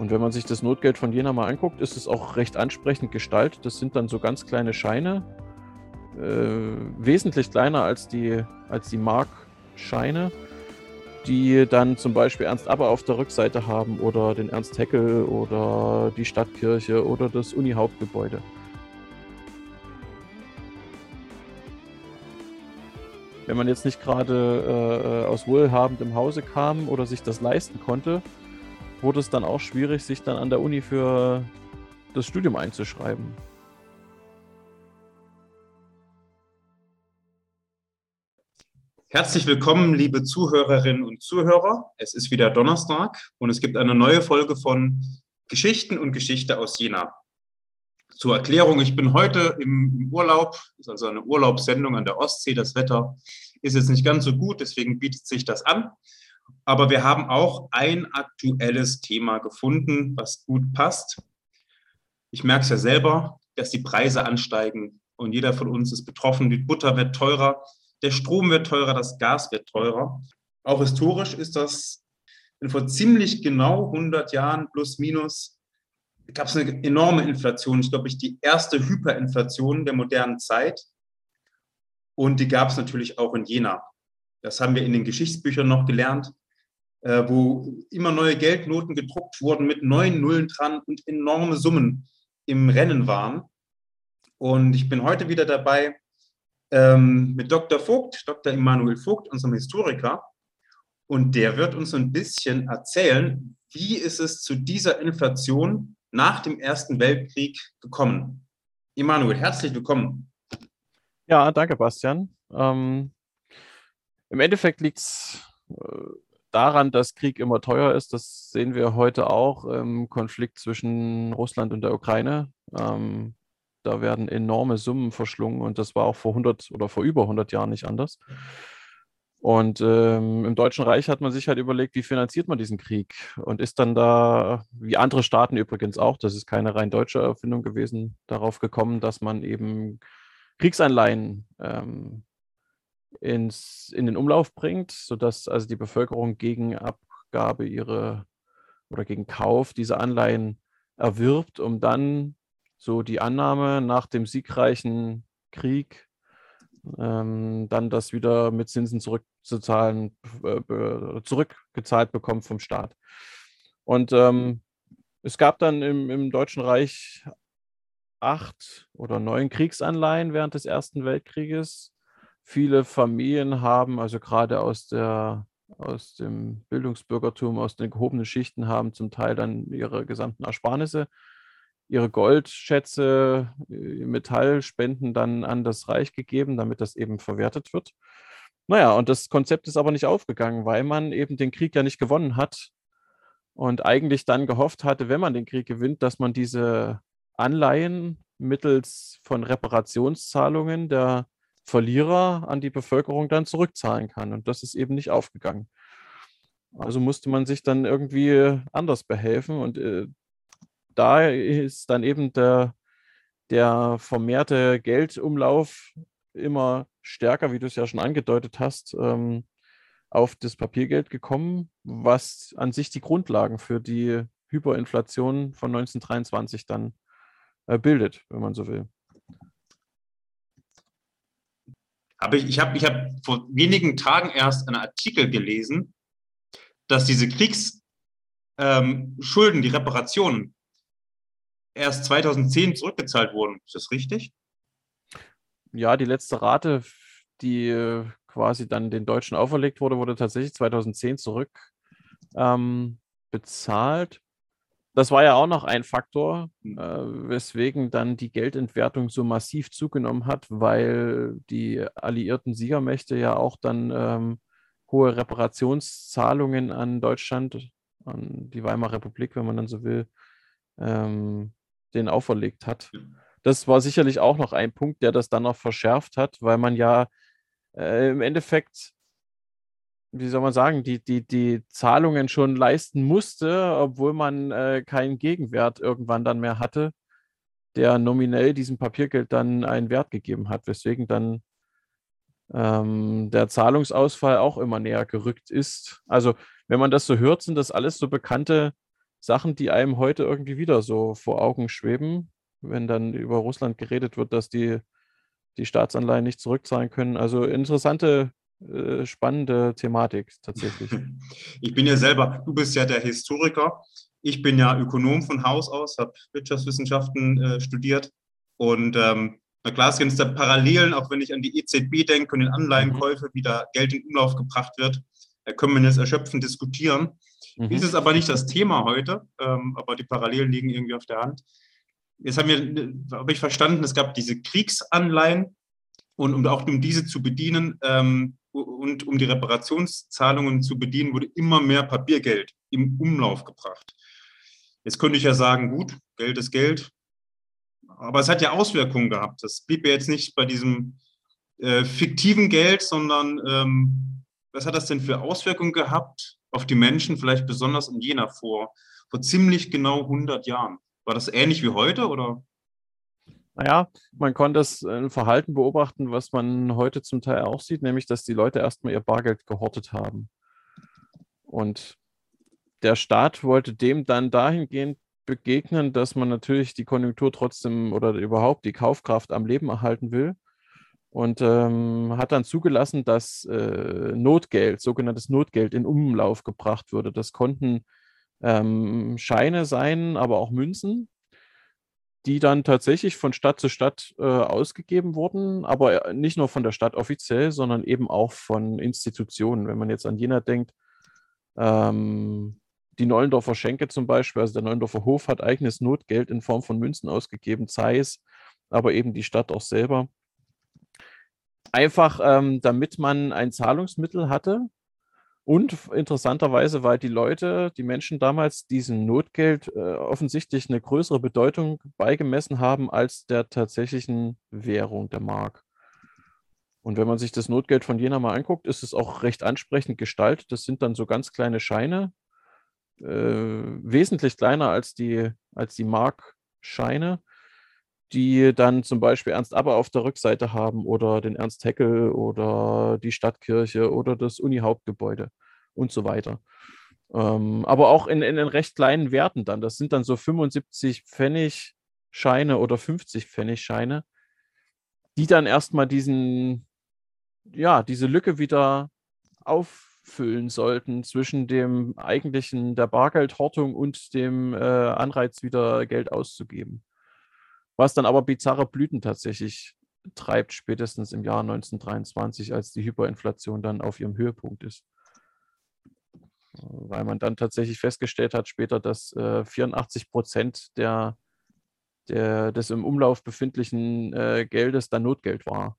Und wenn man sich das Notgeld von Jena mal anguckt, ist es auch recht ansprechend gestaltet. Das sind dann so ganz kleine Scheine, äh, wesentlich kleiner als die, als die Markscheine, die dann zum Beispiel Ernst Aber auf der Rückseite haben oder den Ernst Heckel oder die Stadtkirche oder das Uni-Hauptgebäude. Wenn man jetzt nicht gerade äh, aus wohlhabendem Hause kam oder sich das leisten konnte, wurde es dann auch schwierig, sich dann an der Uni für das Studium einzuschreiben. Herzlich willkommen, liebe Zuhörerinnen und Zuhörer. Es ist wieder Donnerstag und es gibt eine neue Folge von Geschichten und Geschichte aus Jena. Zur Erklärung, ich bin heute im, Urlaub, ist also eine Urlaubssendung an der Ostsee. Das Wetter ist jetzt nicht ganz so gut, deswegen bietet sich das an. Aber wir haben auch ein aktuelles Thema gefunden, was gut passt. Ich merke es ja selber, dass die Preise ansteigen und jeder von uns ist betroffen. Die Butter wird teurer, der Strom wird teurer, das Gas wird teurer. Auch historisch ist das vor ziemlich genau 100 Jahren plus minus gab es eine enorme Inflation. Ich glaube, ich die erste Hyperinflation der modernen Zeit. Und die gab es natürlich auch in Jena. Das haben wir in den Geschichtsbüchern noch gelernt, äh, wo immer neue Geldnoten gedruckt wurden mit neuen Nullen dran und enorme Summen im Rennen waren. Und ich bin heute wieder dabei ähm, mit Dr. Vogt, Dr. Immanuel Vogt, unserem Historiker. Und der wird uns ein bisschen erzählen, wie ist es zu dieser Inflation nach dem Ersten Weltkrieg gekommen. Emanuel, herzlich willkommen. Ja, danke, Bastian. Ähm, Im Endeffekt liegt es äh, daran, dass Krieg immer teuer ist. Das sehen wir heute auch im Konflikt zwischen Russland und der Ukraine. Ähm, da werden enorme Summen verschlungen und das war auch vor 100 oder vor über 100 Jahren nicht anders. Und ähm, im Deutschen Reich hat man sich halt überlegt, wie finanziert man diesen Krieg und ist dann da, wie andere Staaten übrigens auch, das ist keine rein deutsche Erfindung gewesen, darauf gekommen, dass man eben Kriegsanleihen ähm, ins, in den Umlauf bringt, sodass also die Bevölkerung gegen Abgabe ihre oder gegen Kauf dieser Anleihen erwirbt, um dann so die Annahme nach dem siegreichen Krieg ähm, dann das wieder mit Zinsen zurückzuzahlen, äh, zurückgezahlt bekommt vom Staat. Und ähm, es gab dann im, im Deutschen Reich acht oder neun Kriegsanleihen während des Ersten Weltkrieges. Viele Familien haben, also gerade aus, der, aus dem Bildungsbürgertum, aus den gehobenen Schichten, haben zum Teil dann ihre gesamten Ersparnisse ihre Goldschätze, äh, Metallspenden dann an das Reich gegeben, damit das eben verwertet wird. Naja, und das Konzept ist aber nicht aufgegangen, weil man eben den Krieg ja nicht gewonnen hat und eigentlich dann gehofft hatte, wenn man den Krieg gewinnt, dass man diese Anleihen mittels von Reparationszahlungen der Verlierer an die Bevölkerung dann zurückzahlen kann. Und das ist eben nicht aufgegangen. Also musste man sich dann irgendwie anders behelfen und äh, da ist dann eben der, der vermehrte Geldumlauf immer stärker, wie du es ja schon angedeutet hast, ähm, auf das Papiergeld gekommen, was an sich die Grundlagen für die Hyperinflation von 1923 dann äh, bildet, wenn man so will. Aber ich, ich habe ich hab vor wenigen Tagen erst einen Artikel gelesen, dass diese Kriegsschulden, ähm, die Reparationen, erst 2010 zurückgezahlt wurden. Ist das richtig? Ja, die letzte Rate, die äh, quasi dann den Deutschen auferlegt wurde, wurde tatsächlich 2010 zurück ähm, bezahlt. Das war ja auch noch ein Faktor, äh, weswegen dann die Geldentwertung so massiv zugenommen hat, weil die alliierten Siegermächte ja auch dann ähm, hohe Reparationszahlungen an Deutschland, an die Weimarer Republik, wenn man dann so will, ähm, den auferlegt hat. Das war sicherlich auch noch ein Punkt, der das dann noch verschärft hat, weil man ja äh, im Endeffekt, wie soll man sagen, die, die, die Zahlungen schon leisten musste, obwohl man äh, keinen Gegenwert irgendwann dann mehr hatte, der nominell diesem Papiergeld dann einen Wert gegeben hat, weswegen dann ähm, der Zahlungsausfall auch immer näher gerückt ist. Also wenn man das so hört, sind das alles so bekannte Sachen, die einem heute irgendwie wieder so vor Augen schweben, wenn dann über Russland geredet wird, dass die die Staatsanleihen nicht zurückzahlen können. Also interessante, äh, spannende Thematik tatsächlich. Ich bin ja selber, du bist ja der Historiker. Ich bin ja Ökonom von Haus aus, habe Wirtschaftswissenschaften äh, studiert. Und ähm, na klar, es gibt da Parallelen, auch wenn ich an die EZB denke und den Anleihenkäufe, mhm. wie da Geld in Umlauf gebracht wird. Da können wir jetzt erschöpfend diskutieren. Mhm. Ist es aber nicht das Thema heute, ähm, aber die Parallelen liegen irgendwie auf der Hand. Jetzt haben wir, habe ich verstanden, es gab diese Kriegsanleihen und um auch um diese zu bedienen ähm, und um die Reparationszahlungen zu bedienen, wurde immer mehr Papiergeld im Umlauf gebracht. Jetzt könnte ich ja sagen, gut, Geld ist Geld, aber es hat ja Auswirkungen gehabt. Das blieb ja jetzt nicht bei diesem äh, fiktiven Geld, sondern ähm, was hat das denn für Auswirkungen gehabt auf die Menschen, vielleicht besonders in Jena vor, vor ziemlich genau 100 Jahren? War das ähnlich wie heute oder? Naja, man konnte ein äh, Verhalten beobachten, was man heute zum Teil auch sieht, nämlich dass die Leute erstmal ihr Bargeld gehortet haben. Und der Staat wollte dem dann dahingehend begegnen, dass man natürlich die Konjunktur trotzdem oder überhaupt die Kaufkraft am Leben erhalten will. Und ähm, hat dann zugelassen, dass äh, Notgeld, sogenanntes Notgeld, in Umlauf gebracht würde. Das konnten ähm, Scheine sein, aber auch Münzen, die dann tatsächlich von Stadt zu Stadt äh, ausgegeben wurden, aber äh, nicht nur von der Stadt offiziell, sondern eben auch von Institutionen. Wenn man jetzt an Jena denkt, ähm, die Neulendorfer Schenke zum Beispiel, also der Neulendorfer Hof hat eigenes Notgeld in Form von Münzen ausgegeben, Zeiss, aber eben die Stadt auch selber. Einfach ähm, damit man ein Zahlungsmittel hatte, und interessanterweise, weil die Leute, die Menschen damals diesem Notgeld äh, offensichtlich eine größere Bedeutung beigemessen haben als der tatsächlichen Währung der Mark. Und wenn man sich das Notgeld von Jena mal anguckt, ist es auch recht ansprechend gestaltet. Das sind dann so ganz kleine Scheine, äh, wesentlich kleiner als die, als die Markscheine die dann zum Beispiel Ernst Aber auf der Rückseite haben oder den Ernst Heckel oder die Stadtkirche oder das Uni-Hauptgebäude und so weiter. Ähm, aber auch in, in, in recht kleinen Werten dann. Das sind dann so 75 Pfennig Scheine oder 50 Pfennig Scheine, die dann erstmal diesen, ja, diese Lücke wieder auffüllen sollten zwischen dem eigentlichen der Bargeldhortung und dem äh, Anreiz, wieder Geld auszugeben was dann aber bizarre Blüten tatsächlich treibt, spätestens im Jahr 1923, als die Hyperinflation dann auf ihrem Höhepunkt ist. Weil man dann tatsächlich festgestellt hat später, dass äh, 84 Prozent der, der, des im Umlauf befindlichen äh, Geldes dann Notgeld war.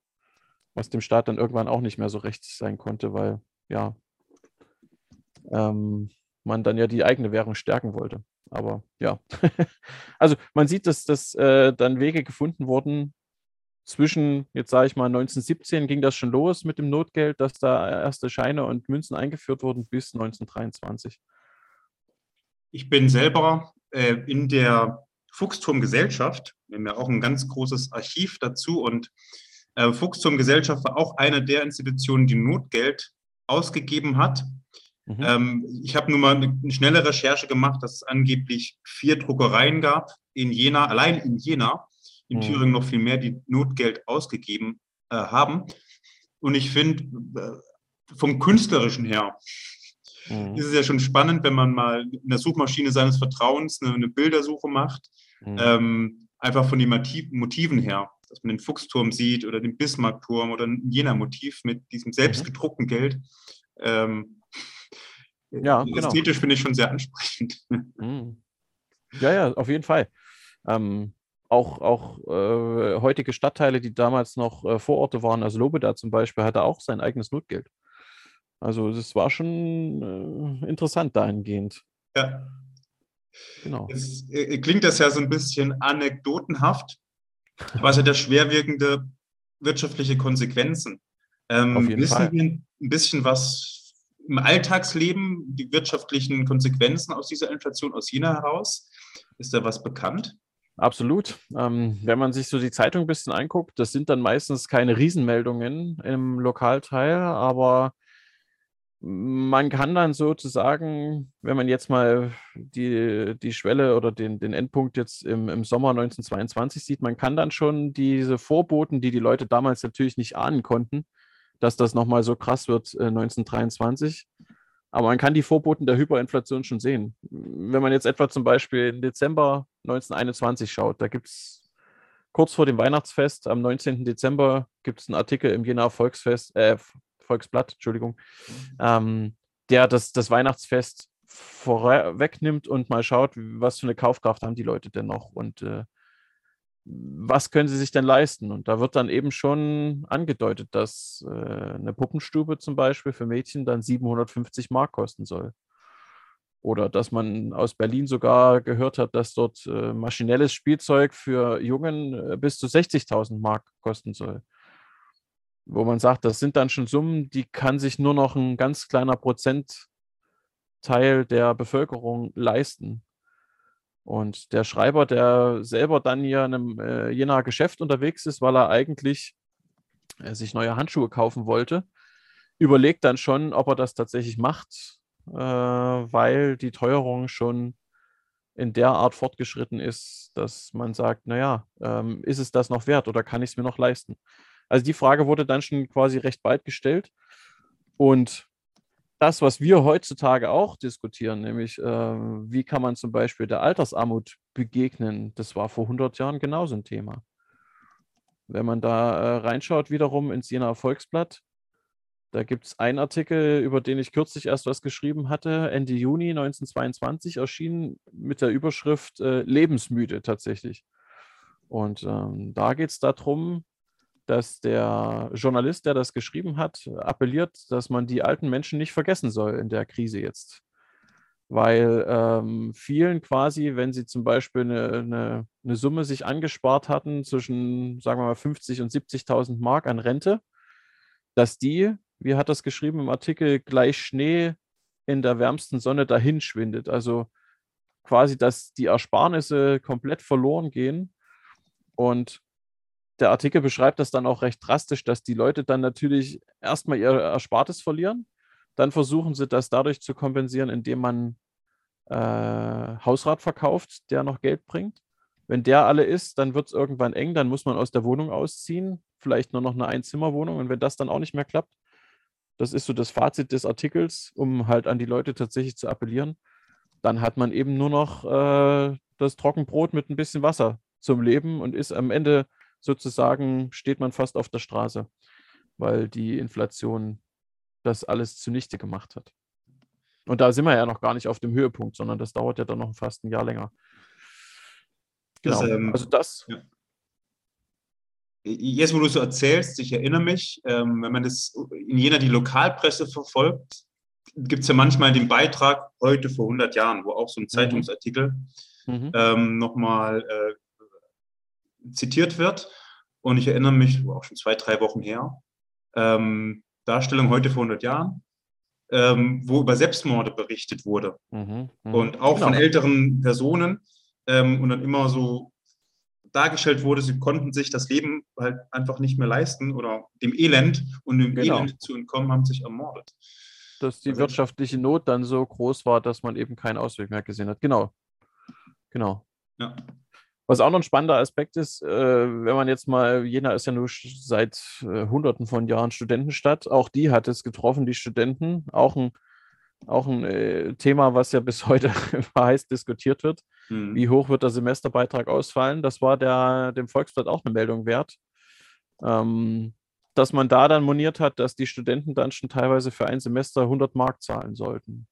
Was dem Staat dann irgendwann auch nicht mehr so recht sein konnte, weil ja, ähm, man dann ja die eigene Währung stärken wollte. Aber ja, also man sieht, dass, dass äh, dann Wege gefunden wurden. Zwischen, jetzt sage ich mal, 1917 ging das schon los mit dem Notgeld, dass da erste Scheine und Münzen eingeführt wurden bis 1923. Ich bin selber äh, in der Fuchsturmgesellschaft. Wir haben ja auch ein ganz großes Archiv dazu und äh, Fuchsturmgesellschaft war auch eine der Institutionen, die Notgeld ausgegeben hat Mhm. Ähm, ich habe nur mal eine, eine, schnelle Recherche gemacht, dass es angeblich vier Druckereien gab in Jena, allein in Jena, in mhm. Thüringen noch viel mehr, die Notgeld ausgegeben äh, haben. Und ich finde, äh, vom künstlerischen her, mhm. ist es ja schon spannend, wenn man mal in der Suchmaschine seines Vertrauens eine, eine Bildersuche macht, mhm. ähm, einfach von den Motiven her, dass man den Fuchsturm sieht oder den Bismarckturm oder ein Jena-Motiv mit diesem selbstgedruckten Geld. Ähm, ja, genau. Ästhetisch finde ich schon sehr ansprechend. Mhm. Ja, ja, auf jeden Fall. Ähm, auch auch äh, heutige Stadtteile, die damals noch äh, Vororte waren, also Lobeda zum Beispiel, hatte auch sein eigenes Notgeld. Also das war schon äh, interessant dahingehend. Ja. Genau. Es äh, klingt das ja so ein bisschen anekdotenhaft, aber es hat ja schwerwiegende wirtschaftliche Konsequenzen. Ähm, Auf jeden wissen Fall. wir ein bisschen was im Alltagsleben die wirtschaftlichen Konsequenzen aus dieser Inflation aus China heraus? Ist da was bekannt? Absolut. Ähm, wenn man sich so die Zeitung ein bisschen anguckt, das sind dann meistens keine Riesenmeldungen im Lokalteil, aber man kann dann sozusagen, wenn man jetzt mal die, die Schwelle oder den, den Endpunkt jetzt im, im Sommer 1922 sieht, man kann dann schon diese Vorboten, die die Leute damals natürlich nicht ahnen konnten, dass das nochmal so krass wird äh, 1923. Aber man kann die Vorboten der Hyperinflation schon sehen. Wenn man jetzt etwa zum Beispiel im Dezember 1921 schaut, da gibt es kurz vor dem Weihnachtsfest, am 19. Dezember, gibt es einen Artikel im Jena Volksfest, äh, Volksblatt, Entschuldigung, ähm, der das, das Weihnachtsfest vorwegnimmt und mal schaut, was für eine Kaufkraft haben die Leute denn noch und äh, was können sie sich denn leisten? Und da wird dann eben schon angedeutet, dass äh, eine Puppenstube zum Beispiel für Mädchen dann 750 Mark kosten soll. Oder dass man aus Berlin sogar gehört hat, dass dort äh, maschinelles Spielzeug für Jungen äh, bis zu 60.000 Mark kosten soll wo man sagt, das sind dann schon Summen, die kann sich nur noch ein ganz kleiner Prozentteil der Bevölkerung leisten. Und der Schreiber, der selber dann hier in einem äh, Jenaer Geschäft unterwegs ist, weil er eigentlich äh, sich neue Handschuhe kaufen wollte, überlegt dann schon, ob er das tatsächlich macht, äh, weil die Teuerung schon in der Art fortgeschritten ist, dass man sagt, naja, ähm, ist es das noch wert oder kann ich es mir noch leisten? Also die Frage wurde dann schon quasi recht bald gestellt. Und das, was wir heutzutage auch diskutieren, nämlich äh, wie kann man zum Beispiel der Altersarmut begegnen, das war vor 100 Jahren genauso ein Thema. Wenn man da äh, reinschaut, wiederum ins Jena Volksblatt, da gibt es einen Artikel, über den ich kürzlich erst was geschrieben hatte, Ende Juni 1922 erschienen mit der Überschrift äh, Lebensmüde tatsächlich. Und ähm, da geht es darum, dass der Journalist, der das geschrieben hat, appelliert, dass man die alten Menschen nicht vergessen soll in der Krise jetzt. Weil ähm, vielen quasi, wenn sie zum Beispiel eine, eine, eine, Summe sich angespart hatten zwischen, sagen wir mal, 50 und 70.000 Mark an Rente, dass die, wie hat das geschrieben im Artikel, gleich Schnee in der wärmsten Sonne dahin schwindet. Also quasi, dass die Ersparnisse komplett verloren gehen und der Artikel beschreibt das dann auch recht drastisch, dass die Leute dann natürlich erstmal ihr Erspartes verlieren. Dann versuchen sie das dadurch zu kompensieren, indem man äh, Hausrat verkauft, der noch Geld bringt. Wenn der alle ist, dann wird es irgendwann eng, dann muss man aus der Wohnung ausziehen, vielleicht nur noch eine Einzimmerwohnung. Und wenn das dann auch nicht mehr klappt, das ist so das Fazit des Artikels, um halt an die Leute tatsächlich zu appellieren, dann hat man eben nur noch äh, das Trockenbrot mit ein bisschen Wasser zum Leben und ist am Ende sozusagen steht man fast auf der Straße, weil die Inflation das alles zunichte gemacht hat. Und da sind wir ja noch gar nicht auf dem Höhepunkt, sondern das dauert ja dann noch fast ein Jahr länger. Genau. Das, ähm, also das. Ja. Jetzt, wo du so erzählst, ich erinnere mich, ähm, wenn man das in jener die Lokalpresse verfolgt, gibt es ja manchmal den Beitrag heute vor 100 Jahren, wo auch so ein mhm. Zeitungsartikel mhm. ähm, nochmal äh, zitiert wird. Und ich erinnere mich, auch schon zwei, drei Wochen her, ähm, Darstellung heute vor 100 Jahren, ähm, wo über Selbstmorde berichtet wurde. Mhm, mh. Und auch genau. von älteren Personen. Ähm, und dann immer so dargestellt wurde, sie konnten sich das Leben halt einfach nicht mehr leisten oder dem Elend und dem genau. Elend zu entkommen, haben sich ermordet. Dass die also, wirtschaftliche Not dann so groß war, dass man eben keinen Ausweg mehr gesehen hat. Genau. Genau. Ja. Was auch noch ein spannender Aspekt ist, äh, wenn man jetzt mal, Jena ist ja nur seit äh, Hunderten von Jahren Studentenstadt, auch die hat es getroffen, die Studenten, auch ein, auch ein äh, Thema, was ja bis heute heiß diskutiert wird. Mhm. Wie hoch wird der Semesterbeitrag ausfallen? Das war der, dem Volksblatt auch eine Meldung wert. Ähm, dass man da dann moniert hat, dass die Studenten dann schon teilweise für ein Semester 100 Mark zahlen sollten.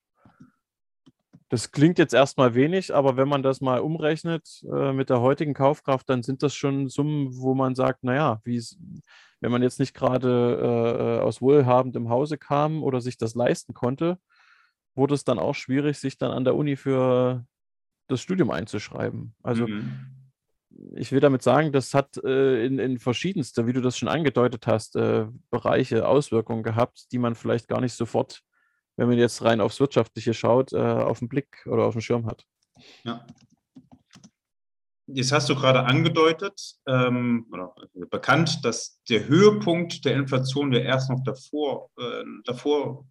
Das klingt jetzt erstmal wenig, aber wenn man das mal umrechnet äh, mit der heutigen Kaufkraft, dann sind das schon Summen, wo man sagt, naja, wenn man jetzt nicht gerade äh, aus wohlhabendem Hause kam oder sich das leisten konnte, wurde es dann auch schwierig, sich dann an der Uni für das Studium einzuschreiben. Also mhm. ich will damit sagen, das hat äh, in, in verschiedenste, wie du das schon angedeutet hast, äh, Bereiche Auswirkungen gehabt, die man vielleicht gar nicht sofort wenn man jetzt rein aufs Wirtschaftliche schaut, äh, auf den Blick oder auf dem Schirm hat. Ja. Jetzt hast du gerade angedeutet ähm, oder bekannt, dass der Höhepunkt der Inflation ja erst noch davor, äh, davor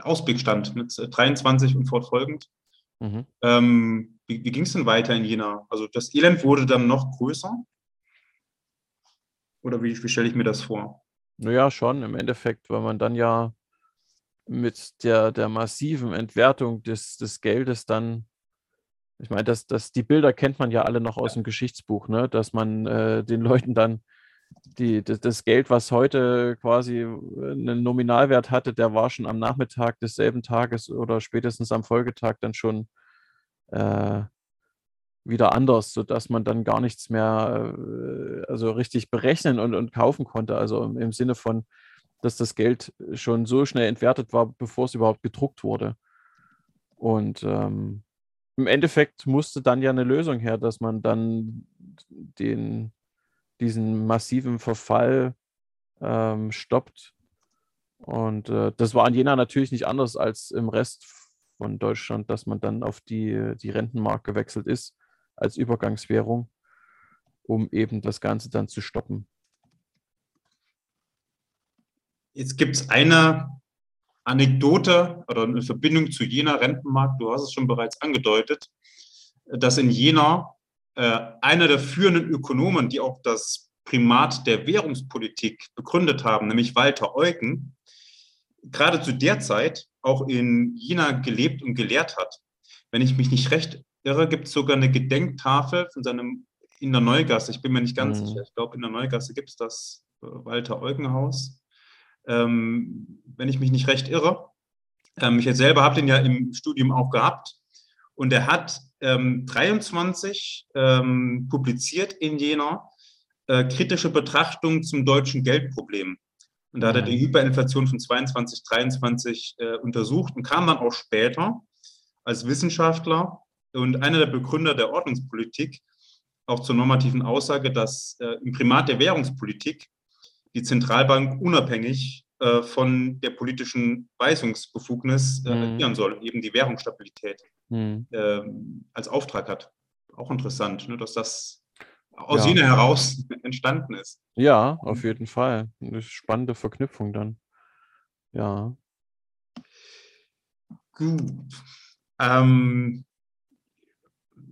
Ausblick stand mit 23 und fortfolgend. Mhm. Ähm, wie, wie ging es denn weiter in Jena? Also das Elend wurde dann noch größer? Oder wie, wie stelle ich mir das vor? Naja, schon im Endeffekt, weil man dann ja mit der, der massiven Entwertung des, des Geldes dann, ich meine, das, das, die Bilder kennt man ja alle noch aus dem Geschichtsbuch, ne? dass man äh, den Leuten dann die, das, das, Geld, was heute quasi einen Nominalwert hatte, der war schon am Nachmittag desselben Tages oder spätestens am Folgetag dann schon äh, wieder anders, sodass man dann gar nichts mehr äh, also richtig berechnen und, und kaufen konnte. Also im, im Sinne von, dass das Geld schon so schnell entwertet war, bevor es überhaupt gedruckt wurde. Und ähm, im Endeffekt musste dann ja eine Lösung her, dass man dann den, diesen massiven Verfall ähm, stoppt. Und äh, das war in Jena natürlich nicht anders als im Rest von Deutschland, dass man dann auf die, die Rentenmark gewechselt ist als Übergangswährung, um eben das Ganze dann zu stoppen. Jetzt gibt es eine Anekdote oder eine Verbindung zu Jena Rentenmarkt. Du hast es schon bereits angedeutet, dass in Jena äh, einer der führenden Ökonomen, die auch das Primat der Währungspolitik begründet haben, nämlich Walter Eugen, gerade zu der Zeit auch in Jena gelebt und gelehrt hat. Wenn ich mich nicht recht irre, gibt es sogar eine Gedenktafel von seinem in der Neugasse. Ich bin mir nicht ganz mhm. sicher. Ich glaube, in der Neugasse gibt es das äh, Walter Eugen Haus ähm, wenn ich mich nicht recht irre. Ähm, ich selber habe den ja im Studium auch gehabt und er hat ähm, 23 ähm, publiziert in Jena äh, kritische Betrachtungen zum deutschen Geldproblem. Und da hat er die mhm. Hyperinflation von 22, 23 äh, untersucht und kam dann auch später als Wissenschaftler und einer der Begründer der Ordnungspolitik auch zur normativen Aussage, dass äh, im Primat der Währungspolitik die Zentralbank unabhängig äh, von der politischen Weisungsbefugnis äh, mhm. agieren soll, eben die Währungsstabilität äh, als Auftrag hat. Auch interessant, ne, dass das aus ja. Jena heraus entstanden ist. Ja, auf jeden Fall. Eine spannende Verknüpfung dann. Ja. Gut. Ähm,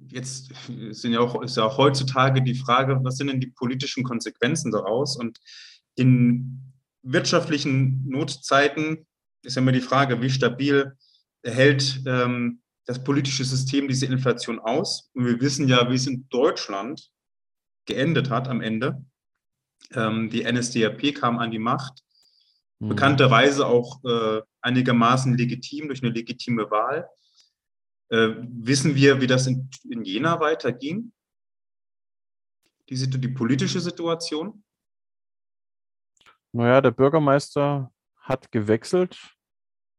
jetzt sind ja auch, ist ja auch heutzutage die Frage, was sind denn die politischen Konsequenzen daraus? Und in wirtschaftlichen Notzeiten ist ja immer die Frage, wie stabil hält ähm, das politische System diese Inflation aus. Und wir wissen ja, wie es in Deutschland geendet hat am Ende. Ähm, die NSDAP kam an die Macht, mhm. bekannterweise auch äh, einigermaßen legitim durch eine legitime Wahl. Äh, wissen wir, wie das in, in Jena weiterging? Die, die politische Situation? Naja, der Bürgermeister hat gewechselt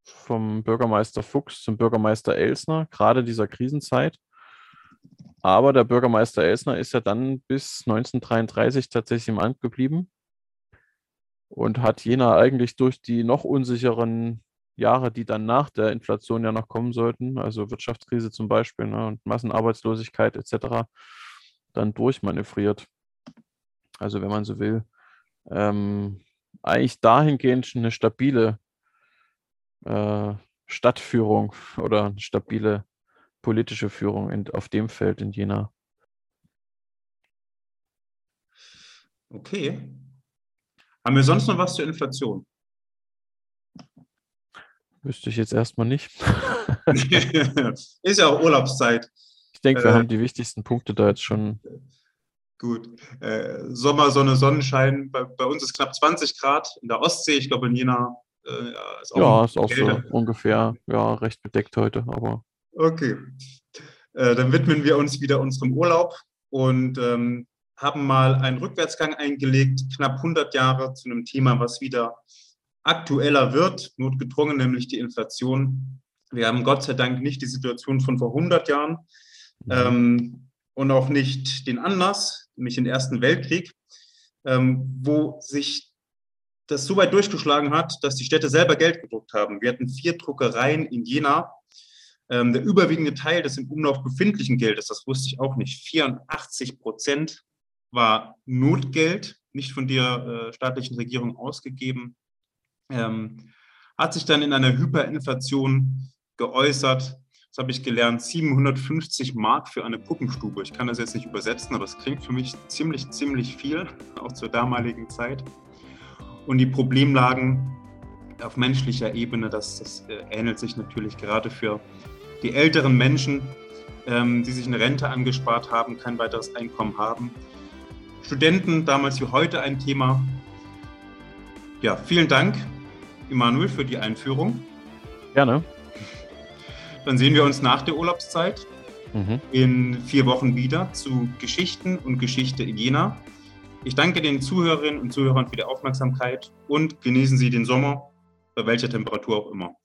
vom Bürgermeister Fuchs zum Bürgermeister Elsner, gerade dieser Krisenzeit. Aber der Bürgermeister Elsner ist ja dann bis 1933 tatsächlich im Amt geblieben und hat Jena eigentlich durch die noch unsicheren Jahre, die dann nach der Inflation ja noch kommen sollten, also Wirtschaftskrise zum Beispiel ne, und Massenarbeitslosigkeit etc., dann durchmanövriert. Also wenn man so will, ähm, eigentlich dahingehend eine stabile äh, Stadtführung oder eine stabile politische Führung in, auf dem Feld in Jena. Okay. Haben wir sonst noch was zur Inflation? Wüsste ich jetzt erstmal nicht. Ist ja auch Urlaubszeit. Ich denke, wir äh, haben die wichtigsten Punkte da jetzt schon Gut. Äh, Sommer, Sonne, Sonnenschein. Bei, bei, uns ist knapp 20 Grad in der Ostsee. Ich glaube, in Jena äh, ist auch, ja, ist auch so ungefähr ja, recht bedeckt heute. Aber okay. Äh, dann widmen wir uns wieder unserem Urlaub und ähm, haben mal einen Rückwärtsgang eingelegt, knapp 100 Jahre zu einem Thema, was wieder aktueller wird, notgedrungen, nämlich die Inflation. Wir haben Gott sei Dank nicht die Situation von vor 100 Jahren. Mhm. Ähm, und auch nicht den Anlass, nämlich den Ersten Weltkrieg, ähm, wo sich das so weit durchgeschlagen hat, dass die Städte selber Geld gedruckt haben. Wir hatten vier Druckereien in Jena. Ähm, der überwiegende Teil des im Umlauf befindlichen Geldes, das wusste ich auch nicht, 84 Prozent war Notgeld, nicht von der äh, staatlichen Regierung ausgegeben. Ähm, hat sich dann in einer Hyperinflation geäußert. Das habe ich gelernt, 750 Mark für eine Puppenstube. Ich kann das jetzt nicht übersetzen, aber es klingt für mich ziemlich, ziemlich viel, auch zur damaligen Zeit. Und die Problemlagen auf menschlicher Ebene, das, das äh, ähnelt sich natürlich gerade für die älteren Menschen, ähm, die sich eine Rente angespart haben, kein weiteres Einkommen haben. Studenten, damals wie heute ein Thema. Ja, vielen Dank, Emanuel, für die Einführung. Gerne. Dann sehen wir uns nach der Urlaubszeit mhm. in vier Wochen wieder zu Geschichten und Geschichte in Jena. Ich danke den Zuhörerinnen und Zuhörern für die Aufmerksamkeit und genießen Sie den Sommer, bei welcher Temperatur auch immer.